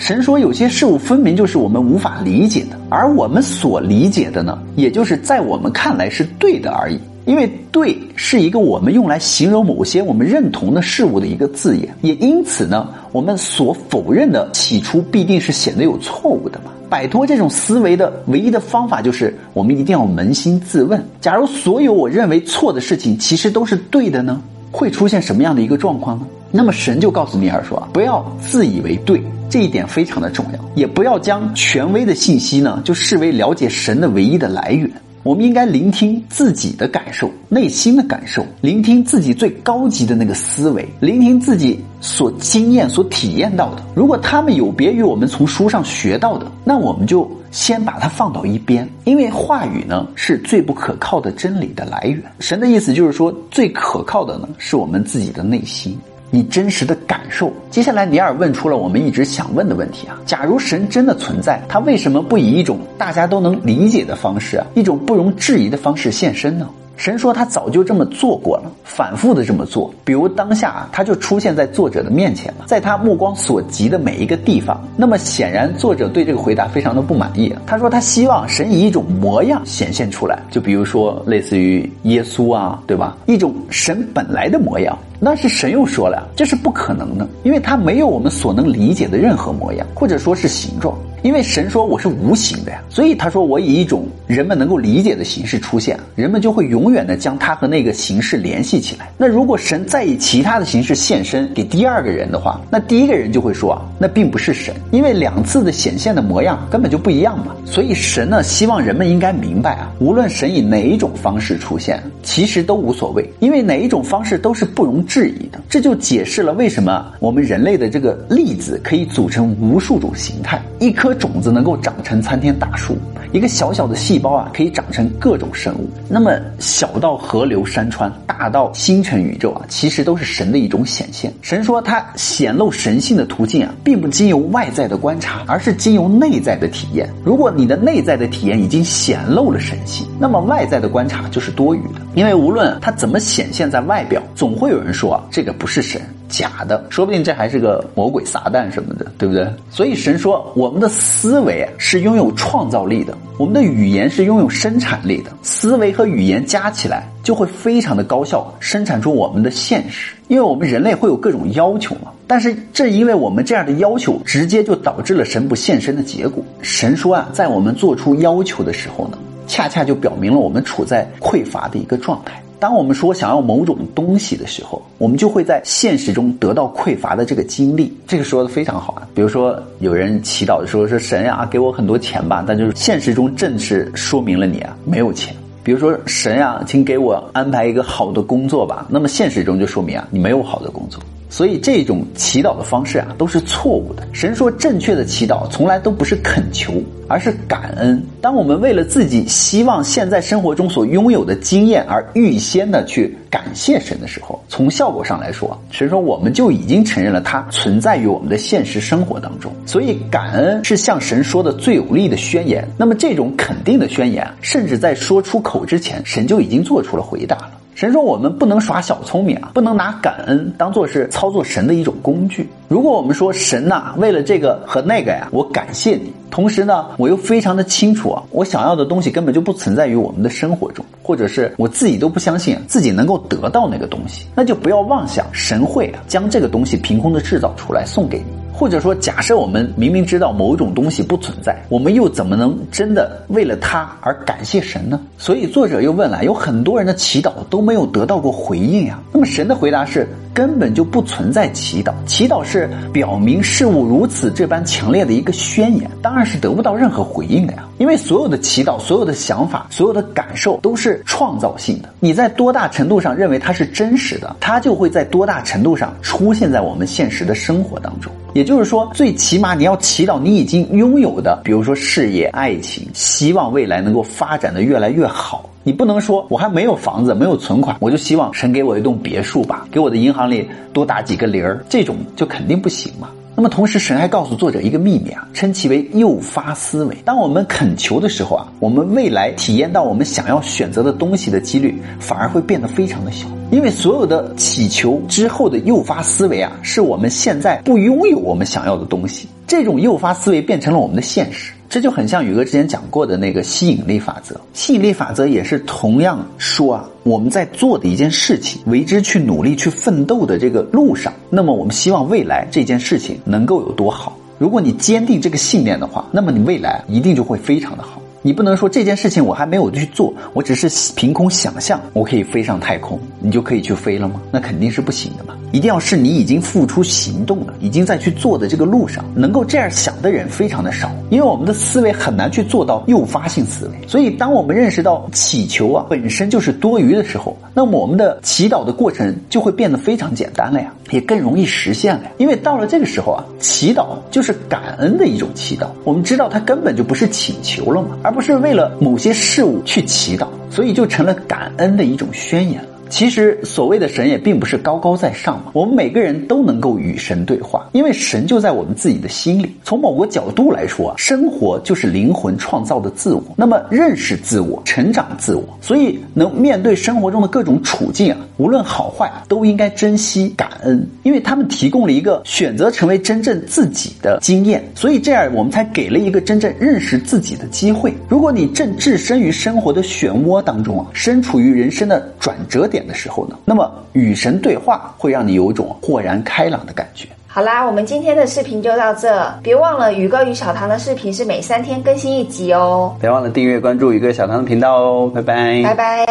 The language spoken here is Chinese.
神说有些事物分明就是我们无法理解的，而我们所理解的呢，也就是在我们看来是对的而已。因为“对”是一个我们用来形容某些我们认同的事物的一个字眼，也因此呢，我们所否认的起初必定是显得有错误的嘛。摆脱这种思维的唯一的方法就是，我们一定要扪心自问：假如所有我认为错的事情其实都是对的呢？会出现什么样的一个状况呢？那么神就告诉尼尔说：不要自以为对，这一点非常的重要，也不要将权威的信息呢就视为了解神的唯一的来源。我们应该聆听自己的感受，内心的感受，聆听自己最高级的那个思维，聆听自己所经验、所体验到的。如果他们有别于我们从书上学到的，那我们就先把它放到一边，因为话语呢是最不可靠的真理的来源。神的意思就是说，最可靠的呢是我们自己的内心。你真实的感受。接下来，尼尔问出了我们一直想问的问题啊：假如神真的存在，他为什么不以一种大家都能理解的方式啊，一种不容置疑的方式现身呢？神说他早就这么做过了，反复的这么做。比如当下啊，他就出现在作者的面前了，在他目光所及的每一个地方。那么显然，作者对这个回答非常的不满意。他说他希望神以一种模样显现出来，就比如说类似于耶稣啊，对吧？一种神本来的模样。那是神又说了，这是不可能的，因为他没有我们所能理解的任何模样，或者说是形状。因为神说我是无形的呀，所以他说我以一种人们能够理解的形式出现，人们就会永远的将他和那个形式联系起来。那如果神再以其他的形式现身给第二个人的话，那第一个人就会说啊，那并不是神，因为两次的显现的模样根本就不一样嘛。所以神呢，希望人们应该明白啊，无论神以哪一种方式出现，其实都无所谓，因为哪一种方式都是不容质疑的。这就解释了为什么我们人类的这个粒子可以组成无数种形态，一颗。种子能够长成参天大树，一个小小的细胞啊，可以长成各种生物。那么小到河流山川，大到星辰宇宙啊，其实都是神的一种显现。神说他显露神性的途径啊，并不经由外在的观察，而是经由内在的体验。如果你的内在的体验已经显露了神性，那么外在的观察就是多余的。因为无论它怎么显现在外表，总会有人说啊，这个不是神。假的，说不定这还是个魔鬼撒旦什么的，对不对？所以神说，我们的思维是拥有创造力的，我们的语言是拥有生产力的。思维和语言加起来就会非常的高效，生产出我们的现实。因为我们人类会有各种要求嘛，但是正因为我们这样的要求，直接就导致了神不现身的结果。神说啊，在我们做出要求的时候呢，恰恰就表明了我们处在匮乏的一个状态。当我们说想要某种东西的时候，我们就会在现实中得到匮乏的这个经历。这个说的非常好啊。比如说，有人祈祷说：“说神呀，给我很多钱吧。”但就是现实中正是说明了你啊没有钱。比如说，神呀，请给我安排一个好的工作吧。那么现实中就说明啊你没有好的工作。所以这种祈祷的方式啊都是错误的。神说，正确的祈祷从来都不是恳求。而是感恩。当我们为了自己希望现在生活中所拥有的经验而预先的去感谢神的时候，从效果上来说，神说我们就已经承认了它存在于我们的现实生活当中。所以，感恩是向神说的最有力的宣言。那么，这种肯定的宣言，甚至在说出口之前，神就已经做出了回答了。神说：“我们不能耍小聪明啊，不能拿感恩当做是操作神的一种工具。如果我们说神呐，为了这个和那个呀，我感谢你，同时呢，我又非常的清楚啊，我想要的东西根本就不存在于我们的生活中，或者是我自己都不相信自己能够得到那个东西，那就不要妄想神会啊将这个东西凭空的制造出来送给你。”或者说，假设我们明明知道某种东西不存在，我们又怎么能真的为了它而感谢神呢？所以作者又问了：有很多人的祈祷都没有得到过回应呀。那么神的回答是。根本就不存在祈祷，祈祷是表明事物如此这般强烈的一个宣言，当然是得不到任何回应的呀。因为所有的祈祷、所有的想法、所有的感受都是创造性的，你在多大程度上认为它是真实的，它就会在多大程度上出现在我们现实的生活当中。也就是说，最起码你要祈祷你已经拥有的，比如说事业、爱情，希望未来能够发展的越来越好。你不能说我还没有房子，没有存款，我就希望神给我一栋别墅吧，给我的银行里多打几个零儿，这种就肯定不行嘛。那么同时，神还告诉作者一个秘密啊，称其为诱发思维。当我们恳求的时候啊，我们未来体验到我们想要选择的东西的几率反而会变得非常的小，因为所有的祈求之后的诱发思维啊，是我们现在不拥有我们想要的东西，这种诱发思维变成了我们的现实。这就很像宇哥之前讲过的那个吸引力法则。吸引力法则也是同样说啊，我们在做的一件事情，为之去努力、去奋斗的这个路上，那么我们希望未来这件事情能够有多好。如果你坚定这个信念的话，那么你未来一定就会非常的好。你不能说这件事情我还没有去做，我只是凭空想象我可以飞上太空，你就可以去飞了吗？那肯定是不行的嘛！一定要是你已经付出行动了，已经在去做的这个路上，能够这样想的人非常的少，因为我们的思维很难去做到诱发性思维。所以，当我们认识到祈求啊本身就是多余的时候，那么我们的祈祷的过程就会变得非常简单了呀，也更容易实现了呀。因为到了这个时候啊，祈祷就是感恩的一种祈祷。我们知道它根本就不是请求了嘛，而不是为了某些事物去祈祷，所以就成了感恩的一种宣言了。其实所谓的神也并不是高高在上嘛，我们每个人都能够与神对话，因为神就在我们自己的心里。从某个角度来说啊，生活就是灵魂创造的自我，那么认识自我、成长自我，所以能面对生活中的各种处境啊，无论好坏，都应该珍惜感恩，因为他们提供了一个选择成为真正自己的经验，所以这样我们才给了一个真正认识自己的机会。如果你正置身于生活的漩涡当中啊，身处于人生的转折点。的时候呢，那么与神对话会让你有一种豁然开朗的感觉。好啦，我们今天的视频就到这，别忘了宇哥与小唐的视频是每三天更新一集哦，别忘了订阅关注宇哥小唐的频道哦，拜拜，拜拜。